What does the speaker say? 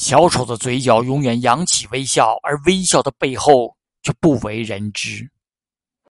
小丑的嘴角永远扬起微笑而微笑的背后却不为人知。